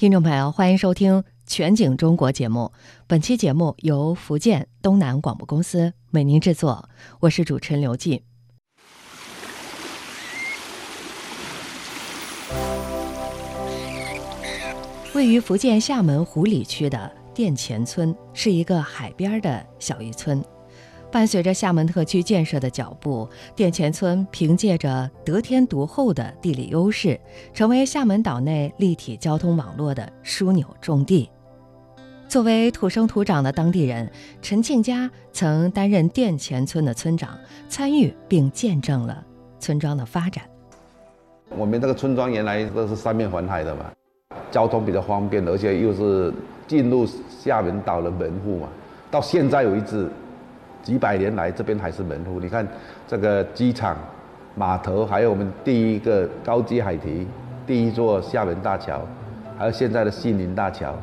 听众朋友，欢迎收听《全景中国》节目。本期节目由福建东南广播公司为您制作，我是主持人刘静。位于福建厦门湖里区的店前村是一个海边的小渔村。伴随着厦门特区建设的脚步，店前村凭借着得天独厚的地理优势，成为厦门岛内立体交通网络的枢纽重地。作为土生土长的当地人，陈庆佳曾担任店前村的村长，参与并见证了村庄的发展。我们这个村庄原来都是三面环海的嘛，交通比较方便，而且又是进入厦门岛的门户嘛。到现在为止。几百年来，这边还是门户。你看，这个机场、码头，还有我们第一个高级海堤、第一座厦门大桥，还有现在的西宁大桥，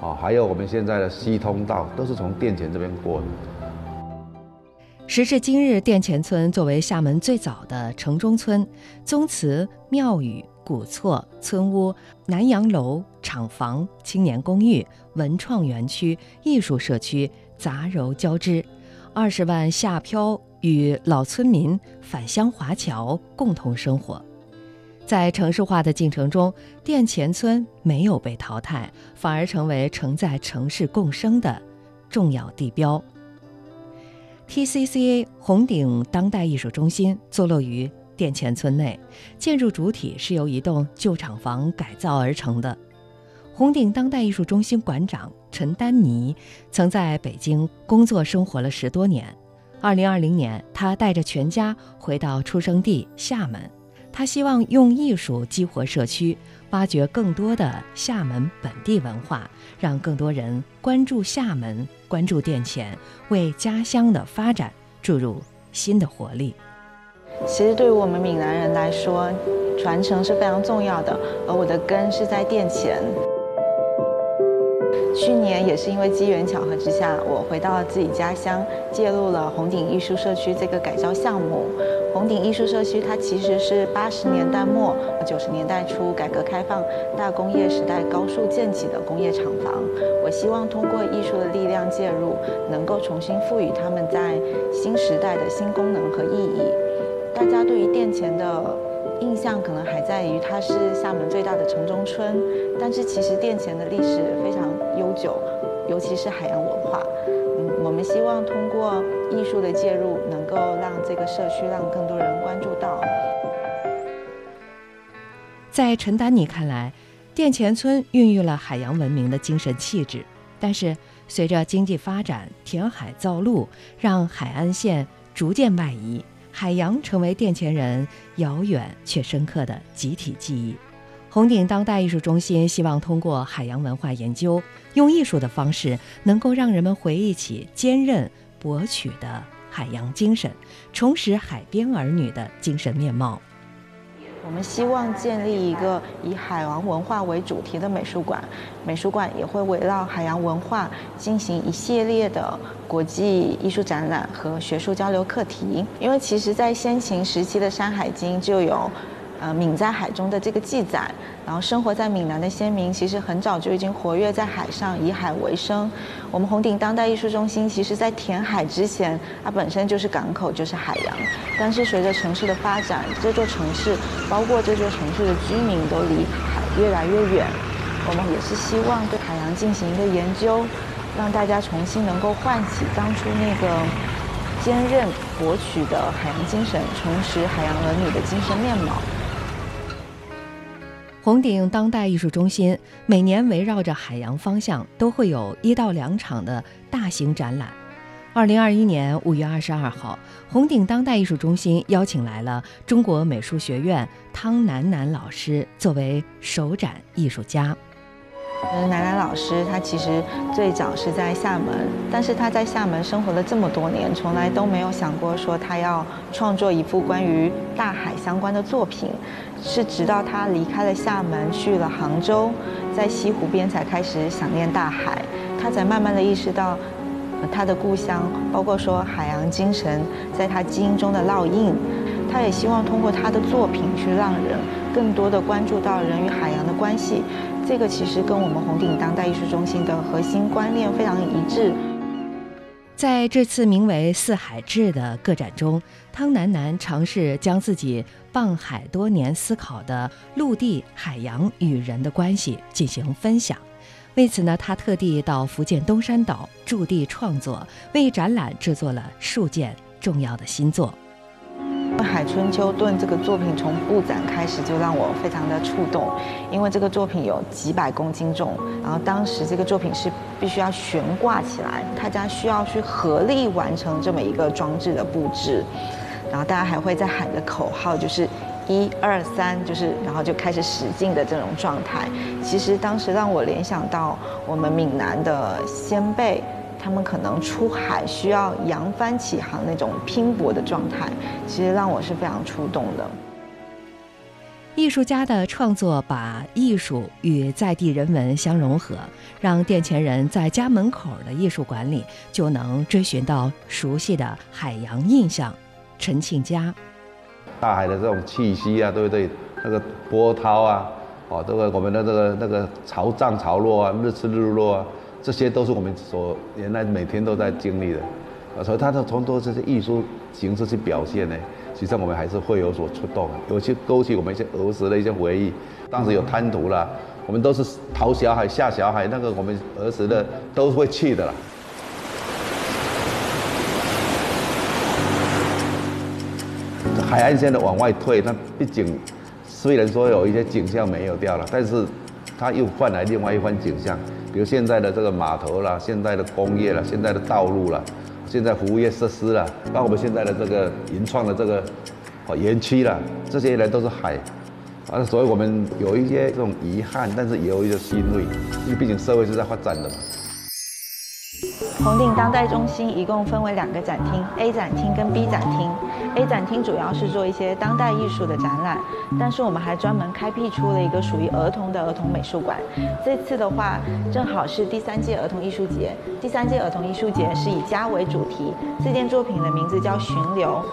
啊，还有我们现在的西通道，都是从殿前这边过的。时至今日，殿前村作为厦门最早的城中村，宗祠、庙宇、古厝、村屋、南洋楼、厂房、青年公寓、文创园区、艺术社区杂糅交织。二十万下漂与老村民返乡华侨共同生活，在城市化的进程中，店前村没有被淘汰，反而成为承载城市共生的重要地标。TCCA 红顶当代艺术中心坐落于店前村内，建筑主体是由一栋旧厂房改造而成的。红顶当代艺术中心馆长陈丹妮曾在北京工作生活了十多年。二零二零年，他带着全家回到出生地厦门。他希望用艺术激活社区，挖掘更多的厦门本地文化，让更多人关注厦门，关注店前，为家乡的发展注入新的活力。其实，对于我们闽南人来说，传承是非常重要的，而我的根是在店前。去年也是因为机缘巧合之下，我回到了自己家乡，介入了红顶艺术社区这个改造项目。红顶艺术社区它其实是八十年代末、九十年代初改革开放大工业时代高速建起的工业厂房。我希望通过艺术的力量介入，能够重新赋予他们在新时代的新功能和意义。大家对于店前的。印象可能还在于它是厦门最大的城中村，但是其实店前的历史非常悠久，尤其是海洋文化。嗯，我们希望通过艺术的介入，能够让这个社区让更多人关注到。在陈丹妮看来，店前村孕育了海洋文明的精神气质，但是随着经济发展，填海造陆，让海岸线逐渐外移。海洋成为殿前人遥远却深刻的集体记忆。红顶当代艺术中心希望通过海洋文化研究，用艺术的方式，能够让人们回忆起坚韧博取的海洋精神，重拾海边儿女的精神面貌。我们希望建立一个以海洋文化为主题的美术馆，美术馆也会围绕海洋文化进行一系列的国际艺术展览和学术交流课题。因为其实，在先秦时期的《山海经》就有。呃，闽在海中的这个记载，然后生活在闽南的先民，其实很早就已经活跃在海上，以海为生。我们红顶当代艺术中心，其实在填海之前，它本身就是港口，就是海洋。但是随着城市的发展，这座城市，包括这座城市的居民，都离海越来越远。我们也是希望对海洋进行一个研究，让大家重新能够唤起当初那个坚韧博取的海洋精神，重拾海洋儿女的精神面貌。红顶当代艺术中心每年围绕着海洋方向都会有一到两场的大型展览。二零二一年五月二十二号，红顶当代艺术中心邀请来了中国美术学院汤楠楠老师作为首展艺术家。嗯，楠楠老师他其实最早是在厦门，但是他在厦门生活了这么多年，从来都没有想过说他要创作一幅关于大海相关的作品。是直到他离开了厦门，去了杭州，在西湖边才开始想念大海，他才慢慢的意识到，他的故乡，包括说海洋精神在他基因中的烙印。他也希望通过他的作品去让人更多的关注到人与海洋的关系，这个其实跟我们红顶当代艺术中心的核心观念非常一致。在这次名为“四海志”的个展中，汤楠楠尝试将自己傍海多年思考的陆地、海洋与人的关系进行分享。为此呢，他特地到福建东山岛驻地创作，为展览制作了数件重要的新作。《海春秋盾》这个作品从布展开始就让我非常的触动，因为这个作品有几百公斤重，然后当时这个作品是必须要悬挂起来，大家需要去合力完成这么一个装置的布置，然后大家还会在喊着口号，就是一二三，就是然后就开始使劲的这种状态。其实当时让我联想到我们闽南的先辈。他们可能出海需要扬帆起航那种拼搏的状态，其实让我是非常触动的。艺术家的创作把艺术与在地人文相融合，让店前人在家门口的艺术馆里就能追寻到熟悉的海洋印象。陈庆佳，大海的这种气息啊，对不对？那个波涛啊，哦，这个我们的这个那个潮涨潮落啊，日出日落啊。这些都是我们所原来每天都在经历的，啊，所以他的从多这些艺术形式去表现呢，实际上我们还是会有所触动，有些勾起我们一些儿时的一些回忆。当时有滩涂啦，我们都是淘小海、下小海，那个我们儿时的都会去的啦。海岸线的往外退，那毕竟虽然说有一些景象没有掉了，但是它又换来另外一番景象。比如现在的这个码头啦，现在的工业啦，现在的道路啦，现在服务业设施啦，包括我们现在的这个银创的这个哦园区啦，这些人都是海，啊，所以我们有一些这种遗憾，但是也有一些欣慰，因为毕竟社会是在发展的嘛。红顶当代中心一共分为两个展厅，A 展厅跟 B 展厅。A 展厅主要是做一些当代艺术的展览，但是我们还专门开辟出了一个属于儿童的儿童美术馆。这次的话，正好是第三届儿童艺术节。第三届儿童艺术节是以家为主题，这件作品的名字叫《巡流》，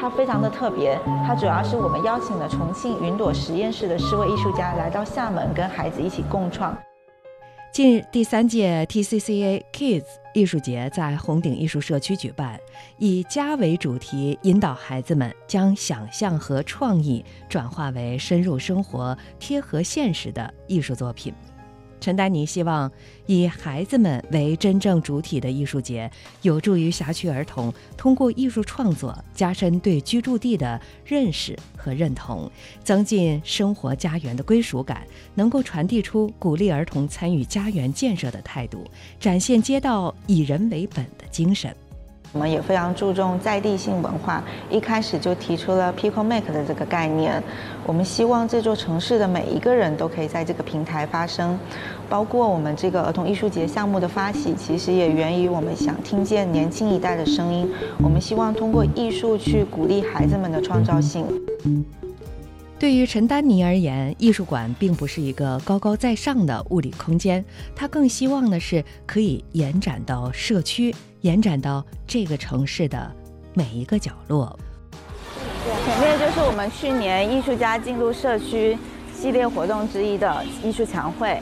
它非常的特别。它主要是我们邀请了重庆云朵实验室的四位艺术家来到厦门，跟孩子一起共创。近日，第三届 TCCA Kids 艺术节在红顶艺术社区举办，以家为主题，引导孩子们将想象和创意转化为深入生活、贴合现实的艺术作品。陈丹妮希望以孩子们为真正主体的艺术节，有助于辖区儿童通过艺术创作加深对居住地的认识和认同，增进生活家园的归属感，能够传递出鼓励儿童参与家园建设的态度，展现街道以人为本的精神。我们也非常注重在地性文化，一开始就提出了 People Make 的这个概念。我们希望这座城市的每一个人都可以在这个平台发声，包括我们这个儿童艺术节项目的发起，其实也源于我们想听见年轻一代的声音。我们希望通过艺术去鼓励孩子们的创造性。对于陈丹妮而言，艺术馆并不是一个高高在上的物理空间，他更希望的是可以延展到社区。延展到这个城市的每一个角落。前面就是我们去年艺术家进入社区系列活动之一的艺术墙会。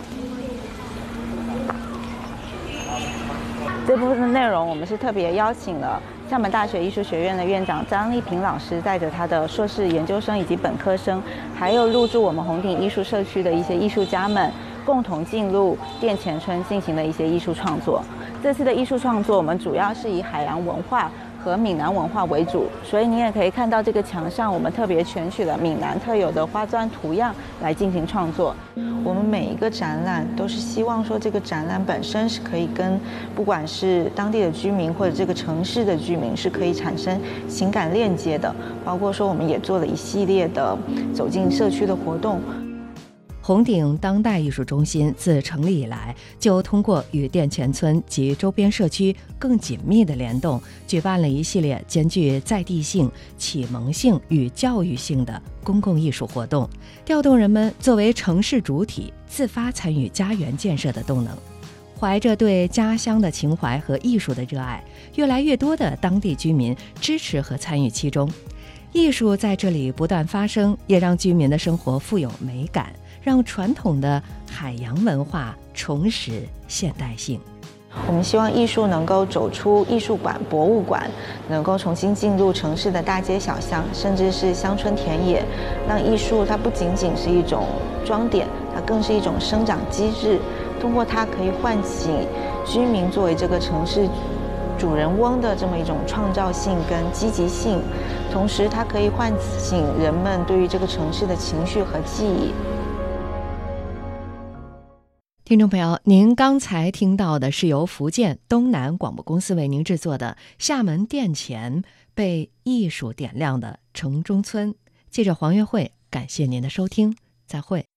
这部分的内容，我们是特别邀请了厦门大学艺术学院的院长张丽萍老师，带着他的硕士研究生以及本科生，还有入驻我们红顶艺术社区的一些艺术家们，共同进入殿前村进行的一些艺术创作。这次的艺术创作，我们主要是以海洋文化和闽南文化为主，所以你也可以看到这个墙上，我们特别选取了闽南特有的花砖图样来进行创作。我们每一个展览都是希望说，这个展览本身是可以跟不管是当地的居民或者这个城市的居民是可以产生情感链接的。包括说，我们也做了一系列的走进社区的活动。红顶当代艺术中心自成立以来，就通过与店前村及周边社区更紧密的联动，举办了一系列兼具在地性、启蒙性与教育性的公共艺术活动，调动人们作为城市主体自发参与家园建设的动能。怀着对家乡的情怀和艺术的热爱，越来越多的当地居民支持和参与其中，艺术在这里不断发生，也让居民的生活富有美感。让传统的海洋文化重拾现代性。我们希望艺术能够走出艺术馆、博物馆，能够重新进入城市的大街小巷，甚至是乡村田野，让艺术它不仅仅是一种装点，它更是一种生长机制。通过它可以唤醒居民作为这个城市主人翁的这么一种创造性跟积极性，同时它可以唤醒人们对于这个城市的情绪和记忆。听众朋友，您刚才听到的是由福建东南广播公司为您制作的《厦门殿前被艺术点亮的城中村》。记者黄月慧，感谢您的收听，再会。